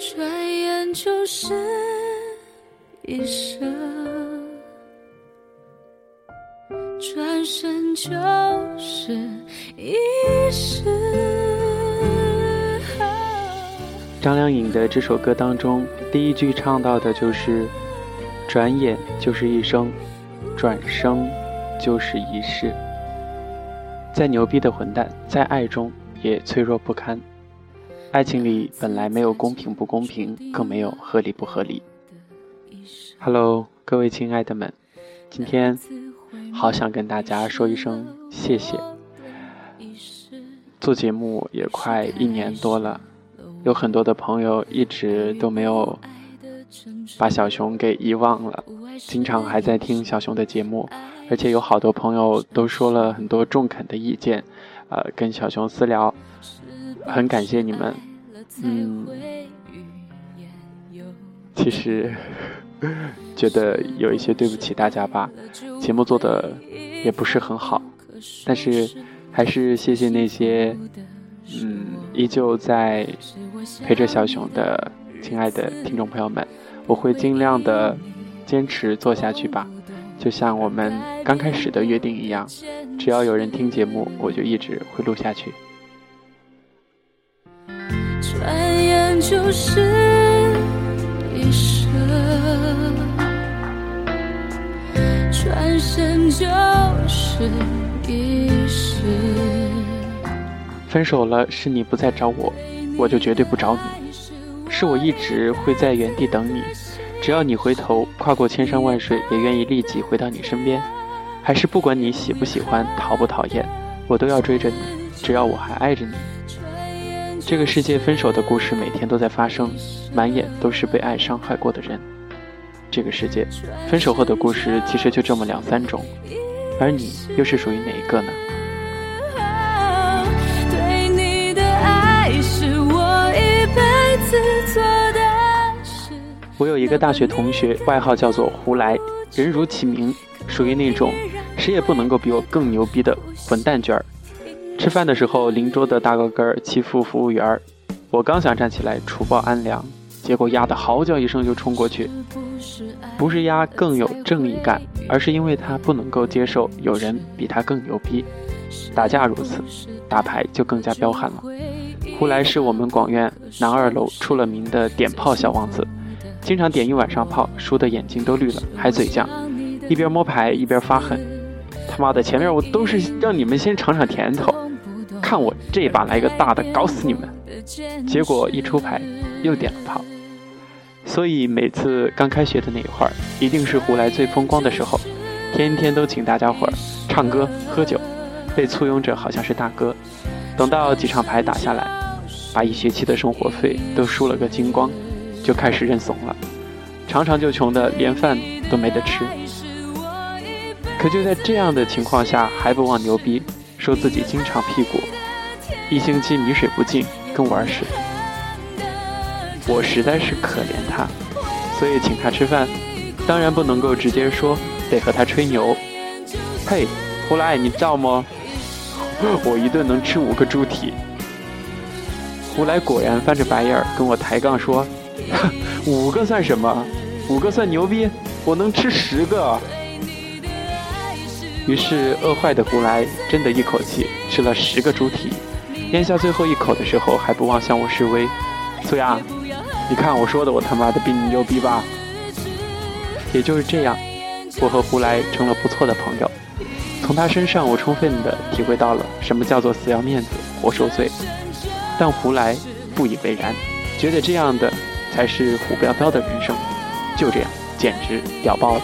转眼就是一生，转身就是一世。张靓颖的这首歌当中，第一句唱到的就是“转眼就是一生，转生就是一世”。再牛逼的混蛋，在爱中也脆弱不堪。爱情里本来没有公平不公平，更没有合理不合理。Hello，各位亲爱的们，今天好想跟大家说一声谢谢。做节目也快一年多了。有很多的朋友一直都没有把小熊给遗忘了，经常还在听小熊的节目，而且有好多朋友都说了很多中肯的意见，呃，跟小熊私聊，很感谢你们。嗯，其实 觉得有一些对不起大家吧，节目做的也不是很好，但是还是谢谢那些。嗯，依旧在陪着小熊的亲爱的听众朋友们，我会尽量的坚持做下去吧，就像我们刚开始的约定一样，只要有人听节目，我就一直会录下去。就是一生，转身就是一世。分手了，是你不再找我，我就绝对不找你。是我一直会在原地等你，只要你回头，跨过千山万水，也愿意立即回到你身边。还是不管你喜不喜欢，讨不讨厌，我都要追着你，只要我还爱着你。这个世界分手的故事每天都在发生，满眼都是被爱伤害过的人。这个世界分手后的故事其实就这么两三种，而你又是属于哪一个呢？我有一个大学同学，外号叫做胡来，人如其名，属于那种谁也不能够比我更牛逼的混蛋卷儿。吃饭的时候，邻桌的大高个儿欺负服务员儿，我刚想站起来除暴安良，结果丫的嚎叫一声就冲过去。不是丫更有正义感，而是因为他不能够接受有人比他更牛逼。打架如此，打牌就更加彪悍了。胡来是我们广院南二楼出了名的点炮小王子，经常点一晚上炮，输的眼睛都绿了，还嘴犟，一边摸牌一边发狠。他妈的，前面我都是让你们先尝尝甜头，看我这把来个大的，搞死你们！结果一出牌又点了炮。所以每次刚开学的那一会儿，一定是胡来最风光的时候，天天都请大家伙儿唱歌喝酒，被簇拥着好像是大哥。等到几场牌打下来。把一学期的生活费都输了个精光，就开始认怂了，常常就穷的连饭都没得吃。可就在这样的情况下，还不忘牛逼，说自己经常屁股一星期米水不进，跟玩似的。我实在是可怜他，所以请他吃饭，当然不能够直接说，得和他吹牛。嘿，胡来，你知道吗？我一顿能吃五个猪蹄。胡来果然翻着白眼儿跟我抬杠说：“五个算什么？五个算牛逼？我能吃十个。”于是饿坏的胡来真的一口气吃了十个猪蹄，咽下最后一口的时候还不忘向我示威：“苏雅，你看我说的，我他妈的比你牛逼吧？”也就是这样，我和胡来成了不错的朋友。从他身上，我充分的体会到了什么叫做死要面子活受罪。但胡来不以为然，觉得这样的才是虎标标的人生，就这样，简直屌爆了。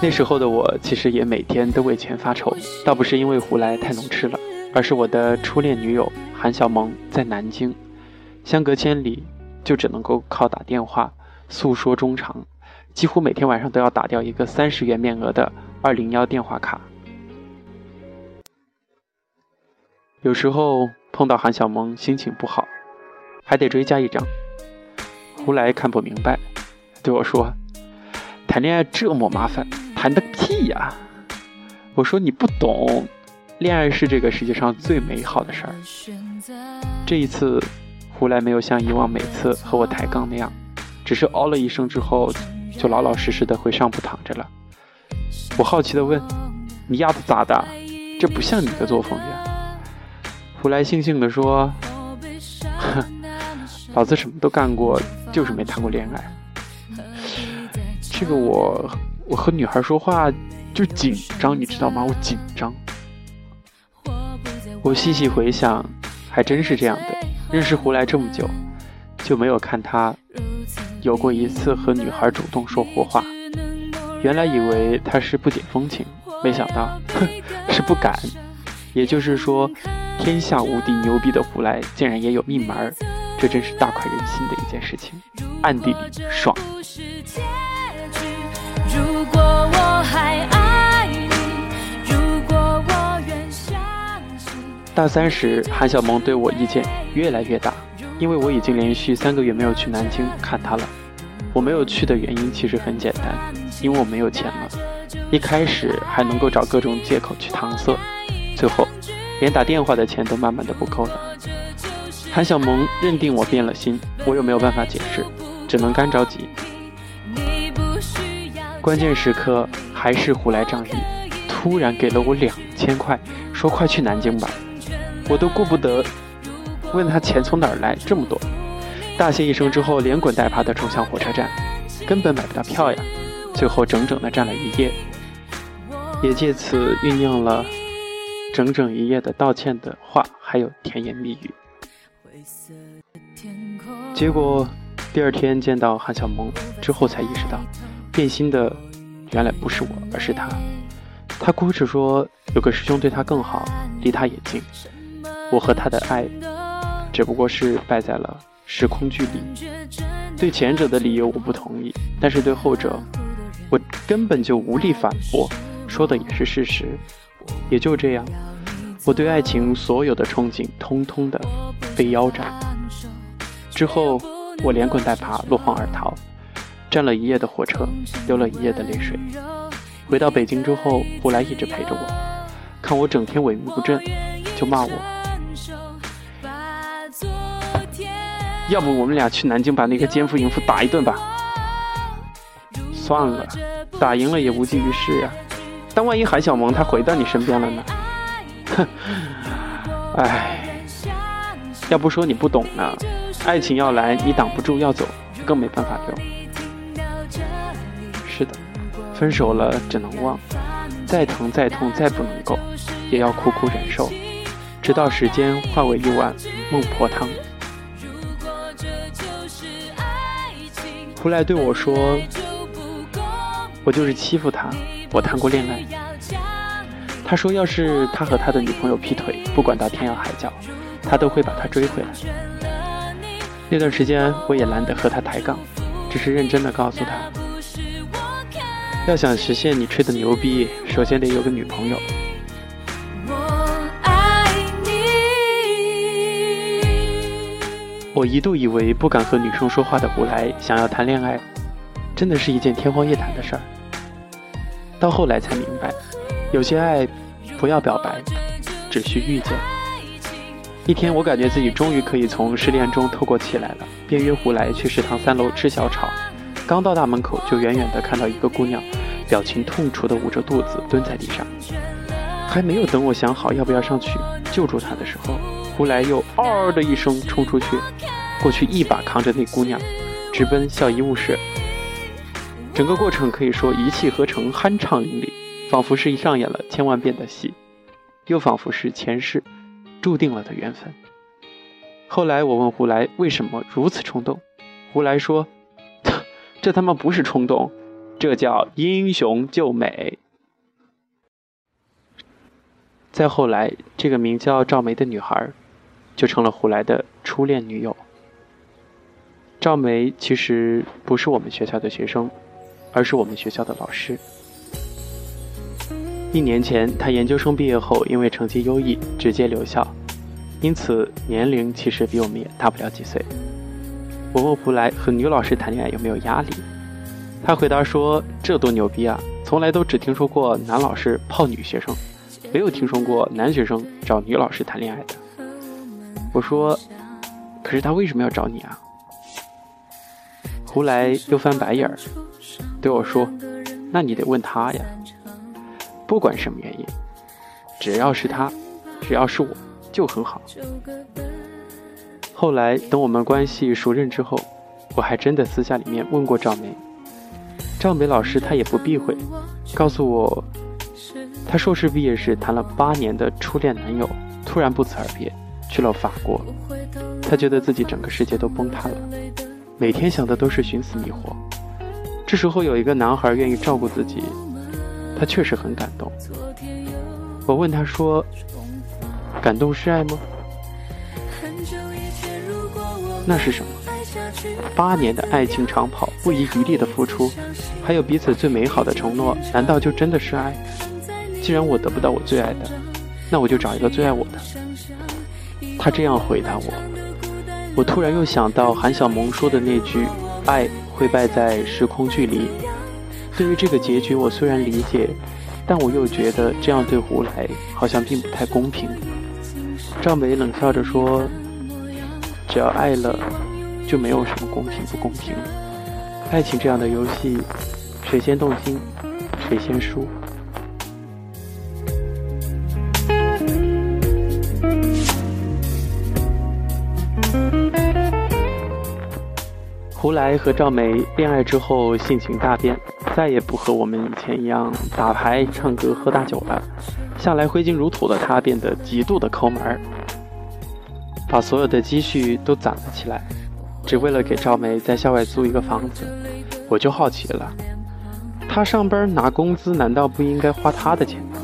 那时候的我，其实也每天都为钱发愁，倒不是因为胡来太能吃了，而是我的初恋女友韩小萌在南京，相隔千里，就只能够靠打电话。诉说衷肠，几乎每天晚上都要打掉一个三十元面额的二零幺电话卡。有时候碰到韩小萌心情不好，还得追加一张。胡来看不明白，对我说：“谈恋爱这么麻烦，谈的屁呀！我说你不懂，恋爱是这个世界上最美好的事儿。这一次，胡来没有像以往每次和我抬杠那样，只是哦了一声之后，就老老实实的回上铺躺着了。我好奇的问：“你丫的咋的？这不像你的作风呀？”胡来悻悻的说：“哼，老子什么都干过，就是没谈过恋爱。这个我，我和女孩说话就紧张，你知道吗？我紧张。我细细回想，还真是这样的。认识胡来这么久，就没有看他有过一次和女孩主动说胡话。原来以为他是不解风情，没想到，哼，是不敢。也就是说。”天下无敌牛逼的胡来竟然也有密门这真是大快人心的一件事情，暗地里爽。如果我还爱，如果我愿相信大三时，韩小萌对我意见越来越大，因为我已经连续三个月没有去南京看她了。我没有去的原因其实很简单，因为我没有钱了。一开始还能够找各种借口去搪塞，最后。连打电话的钱都慢慢的不够了。韩小萌认定我变了心，我又没有办法解释，只能干着急。关键时刻还是胡来仗义，突然给了我两千块，说快去南京吧。我都顾不得问他钱从哪儿来这么多，大谢一声之后，连滚带爬的冲向火车站，根本买不到票呀。最后整整的站了一夜，也借此酝酿了。整整一夜的道歉的话，还有甜言蜜语。结果第二天见到韩小萌之后，才意识到变心的原来不是我，而是他。他哭着说有个师兄对他更好，离他也近。我和他的爱只不过是败在了时空距离。对前者的理由我不同意，但是对后者我根本就无力反驳，说的也是事实。也就这样，我对爱情所有的憧憬，通通的被腰斩。之后，我连滚带爬，落荒而逃，站了一夜的火车，流了一夜的泪水。回到北京之后，胡来一直陪着我，看我整天萎靡不振，就骂我：“要不我们俩去南京把那个奸夫淫妇打一顿吧？”算了，打赢了也无济于事呀。但万一韩小萌她回到你身边了呢？哼，哎，要不说你不懂呢。爱情要来，你挡不住；要走，更没办法留。分手了只能忘，再疼再痛再不能够，也要苦苦忍受，直到时间化为一碗孟婆汤。胡来对我说：“我就是欺负他。”我谈过恋爱，他说要是他和他的女朋友劈腿，不管到天涯海角，他都会把她追回来。那段时间我也懒得和他抬杠，只是认真的告诉他，要想实现你吹的牛逼，首先得有个女朋友。我一度以为不敢和女生说话的胡来想要谈恋爱，真的是一件天方夜谭的事儿。到后来才明白，有些爱不要表白，只需遇见。一天，我感觉自己终于可以从失恋中透过气来了，便约胡来去食堂三楼吃小炒。刚到大门口，就远远的看到一个姑娘，表情痛楚的捂着肚子蹲在地上。还没有等我想好要不要上去救助他的时候，胡来又嗷的一声冲出去，过去一把扛着那姑娘，直奔校医务室。整个过程可以说一气呵成，酣畅淋漓，仿佛是上演了千万遍的戏，又仿佛是前世注定了的缘分。后来我问胡来为什么如此冲动，胡来说：“ 这他妈不是冲动，这叫英雄救美。”再后来，这个名叫赵梅的女孩就成了胡来的初恋女友。赵梅其实不是我们学校的学生。而是我们学校的老师。一年前，他研究生毕业后，因为成绩优异，直接留校，因此年龄其实比我们也大不了几岁。我问胡来和女老师谈恋爱有没有压力，他回答说：“这多牛逼啊！从来都只听说过男老师泡女学生，没有听说过男学生找女老师谈恋爱的。我说，可是他为什么要找你啊？胡来又翻白眼儿，对我说：“那你得问他呀。不管什么原因，只要是他，只要是我，就很好。”后来等我们关系熟认之后，我还真的私下里面问过赵梅。赵梅老师她也不避讳，告诉我，她硕士毕业时谈了八年的初恋男友突然不辞而别，去了法国。她觉得自己整个世界都崩塌了，每天想的都是寻死觅活。这时候有一个男孩愿意照顾自己，她确实很感动。我问她说：“感动是爱吗？”那是什么？八年的爱情长跑，不遗余力的付出，还有彼此最美好的承诺，难道就真的是爱？既然我得不到我最爱的，那我就找一个最爱我的。他这样回答我，我突然又想到韩小萌说的那句：“爱会败在时空距离。”对于这个结局，我虽然理解，但我又觉得这样对胡来好像并不太公平。赵梅冷笑着说：“只要爱了。”就没有什么公平不公平，爱情这样的游戏，谁先动心，谁先输。胡来和赵梅恋爱之后性情大变，再也不和我们以前一样打牌、唱歌、喝大酒了。向来挥金如土的他变得极度的抠门儿，把所有的积蓄都攒了起来。只为了给赵梅在校外租一个房子，我就好奇了。他上班拿工资，难道不应该花他的钱吗？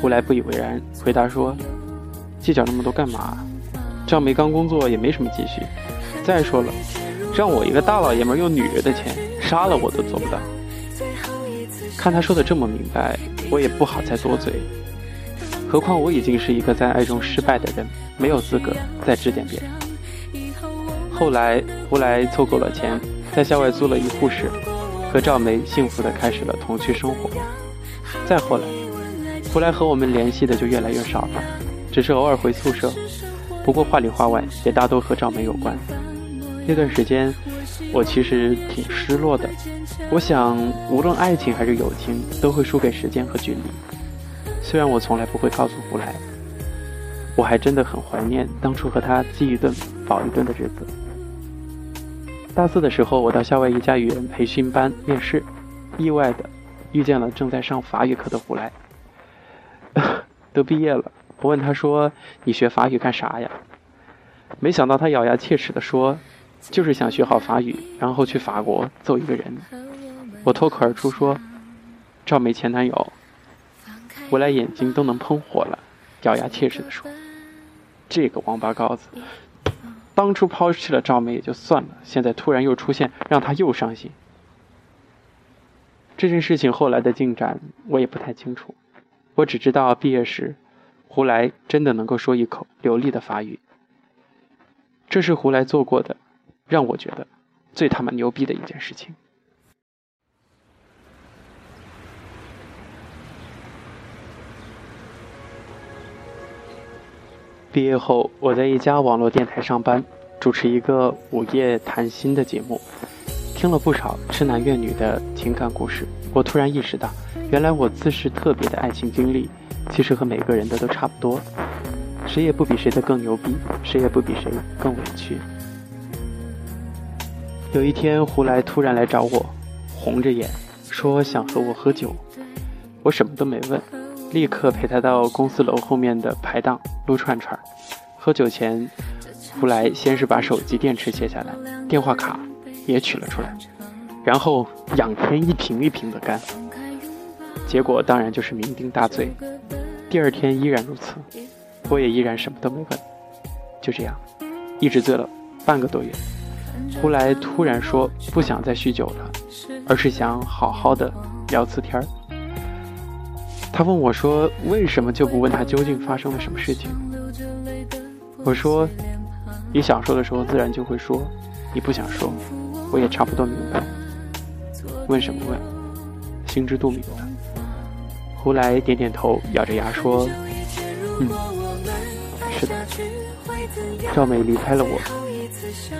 胡来不以为然，回答说：“计较那么多干嘛？赵梅刚工作也没什么积蓄。再说了，让我一个大老爷们用女人的钱杀了我都做不到。”看他说的这么明白，我也不好再多嘴。何况我已经是一个在爱中失败的人，没有资格再指点别人。后来，胡来凑够了钱，在校外租了一户室，和赵梅幸福的开始了同居生活。再后来，胡来和我们联系的就越来越少了，只是偶尔回宿舍。不过话里话外也大都和赵梅有关。那段时间，我其实挺失落的。我想，无论爱情还是友情，都会输给时间和距离。虽然我从来不会告诉胡来，我还真的很怀念当初和他饥一顿饱一顿的日子。大四的时候，我到校外一家语言培训班面试，意外的遇见了正在上法语课的胡来。都毕业了，我问他说：“你学法语干啥呀？”没想到他咬牙切齿地说：“就是想学好法语，然后去法国揍一个人。”我脱口而出说：“赵梅前男友。”胡来眼睛都能喷火了，咬牙切齿地说：“这个王八羔子！”当初抛弃了赵梅也就算了，现在突然又出现，让他又伤心。这件事情后来的进展我也不太清楚，我只知道毕业时，胡来真的能够说一口流利的法语。这是胡来做过的，让我觉得最他妈牛逼的一件事情。毕业后，我在一家网络电台上班，主持一个午夜谈心的节目，听了不少痴男怨女的情感故事。我突然意识到，原来我自视特别的爱情经历，其实和每个人的都差不多，谁也不比谁的更牛逼，谁也不比谁更委屈。有一天，胡来突然来找我，红着眼说想和我喝酒，我什么都没问。立刻陪他到公司楼后面的排档撸串串。喝酒前，胡来先是把手机电池卸下来，电话卡也取了出来，然后仰天一瓶一瓶的干。结果当然就是酩酊大醉。第二天依然如此，我也依然什么都没问。就这样，一直醉了半个多月。胡来突然说不想再酗酒了，而是想好好的聊次天儿。他问我说：“为什么就不问他究竟发生了什么事情？”我说：“你想说的时候自然就会说，你不想说，我也差不多明白。问什么问？心知肚明的。胡来点点头，咬着牙说：“嗯，是的。赵美离开了我，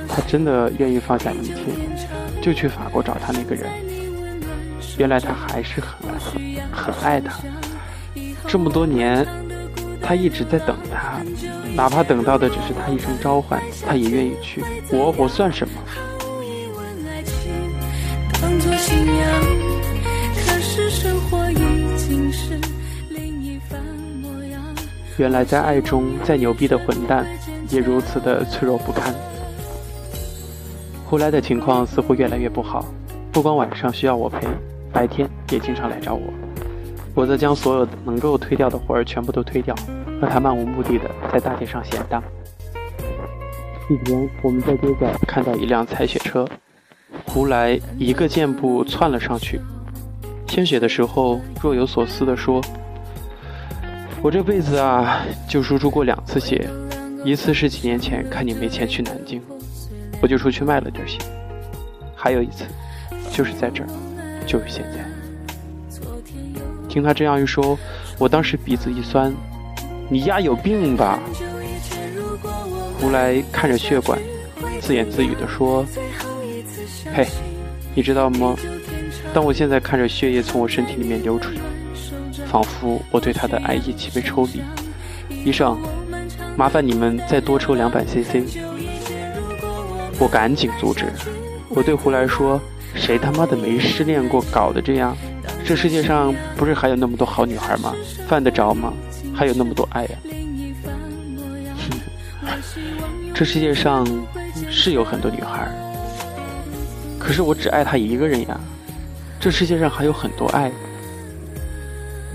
她真的愿意放下一切，就去法国找她那个人。原来他还是很爱很爱她，这么多年，他一直在等他，哪怕等到的只是他一声召唤，他也愿意去。我我算什么？”原来在爱中，再牛逼的混蛋也如此的脆弱不堪。胡来的情况似乎越来越不好，不光晚上需要我陪，白天也经常来找我。我则将所有能够推掉的活儿全部都推掉，和他漫无目的的在大街上闲荡。一天，我们在街角看到一辆采血车，胡来一个箭步窜了上去，献血的时候若有所思地说。我这辈子啊，就输出过两次血，一次是几年前看你没钱去南京，我就出去卖了点血；还有一次，就是在这儿，就是现在。听他这样一说，我当时鼻子一酸，你丫有病吧？胡来看着血管，自言自语地说：“嘿，你知道吗？当我现在看着血液从我身体里面流出。”仿佛我对他的爱一起被抽离。医生，麻烦你们再多抽两百 CC。我赶紧阻止。我对胡来说：“谁他妈的没失恋过，搞得这样？这世界上不是还有那么多好女孩吗？犯得着吗？还有那么多爱呀！” 这世界上是有很多女孩，可是我只爱她一个人呀。这世界上还有很多爱。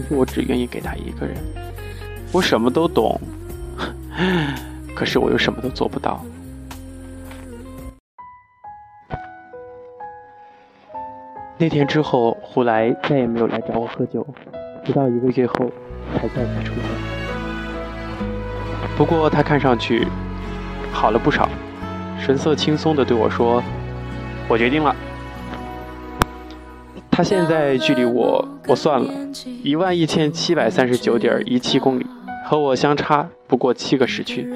我只愿意给他一个人。我什么都懂，可是我又什么都做不到。那天之后，胡来再也没有来找我喝酒，直到一个月后才再次出现。不过他看上去好了不少，神色轻松的对我说：“我决定了。”他现在距离我，我算了，一万一千七百三十九点一七公里，和我相差不过七个时区。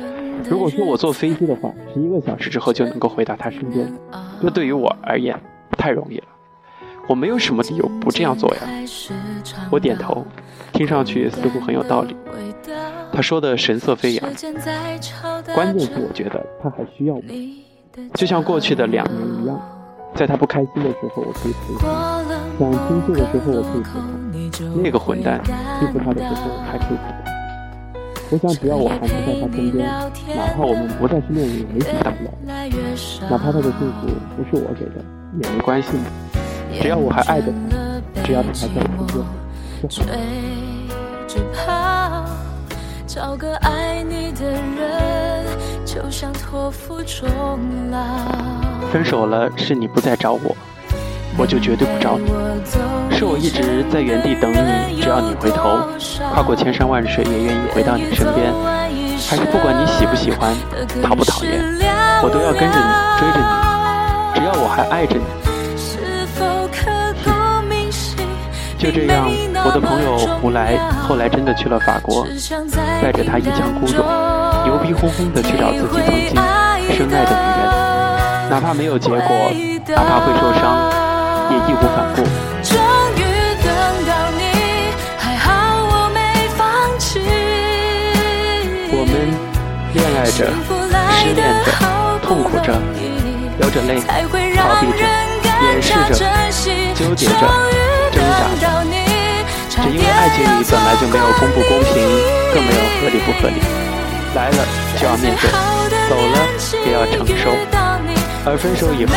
如果说我坐飞机的话，十一个小时之后就能够回到他身边，这对于我而言太容易了。我没有什么理由不这样做呀。我点头，听上去似乎很有道理。他说的神色飞扬，关键是我觉得他还需要我，就像过去的两年一样。在他不开心的时候，我可以陪他；想倾诉的时候，我可以陪他。那个混蛋欺负他的时候，还可以陪他。我想，只要我还能在他身边，哪怕我们不再是恋人，也没什么大不了。哪怕他的幸福不是我给的，也没关系。只要我还爱着他，只要他还在我身。找个爱你的人，就像托付终老。分手了，是你不再找我，我就绝对不找你。是我一直在原地等你，只要你回头，跨过千山万水也愿意回到你身边。还是不管你喜不喜欢，讨不讨厌，我都要跟着你，追着你，只要我还爱着你。就这样，我的朋友胡来后来真的去了法国，带着他一腔孤勇，牛逼哄哄的去找自己曾经深爱的女人。哪怕没有结果，哪怕会受伤，也义无反顾。我们恋爱着，失恋着，痛苦着，流着泪，逃避着，掩饰着，纠结着，挣扎着。只因为爱情里本来就没有公不公平，更没有合理不合理。来了就要面对，走了也要承受。而分手以后，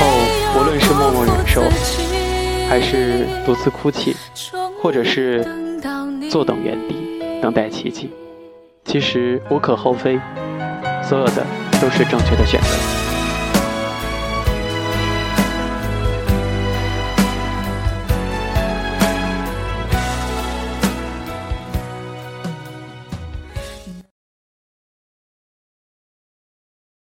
无论是默默忍受，还是独自哭泣，或者是坐等原地等待奇迹，其实无可厚非，所有的都是正确的选择。